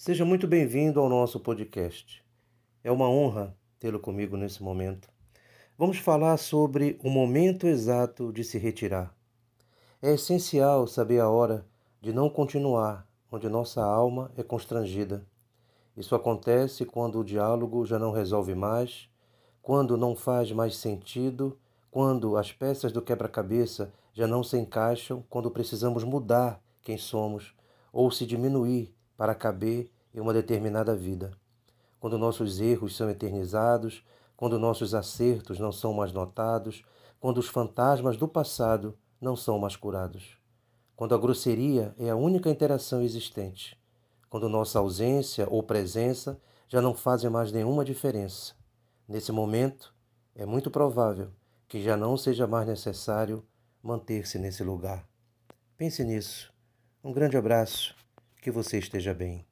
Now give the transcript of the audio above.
Seja muito bem-vindo ao nosso podcast. É uma honra tê-lo comigo nesse momento. Vamos falar sobre o momento exato de se retirar. É essencial saber a hora de não continuar onde nossa alma é constrangida. Isso acontece quando o diálogo já não resolve mais, quando não faz mais sentido, quando as peças do quebra-cabeça já não se encaixam, quando precisamos mudar quem somos ou se diminuir para caber em uma determinada vida. Quando nossos erros são eternizados, quando nossos acertos não são mais notados, quando os fantasmas do passado não são mais curados. Quando a grosseria é a única interação existente. Quando nossa ausência ou presença já não fazem mais nenhuma diferença. Nesse momento, é muito provável que já não seja mais necessário manter-se nesse lugar. Pense nisso. Um grande abraço. Que você esteja bem.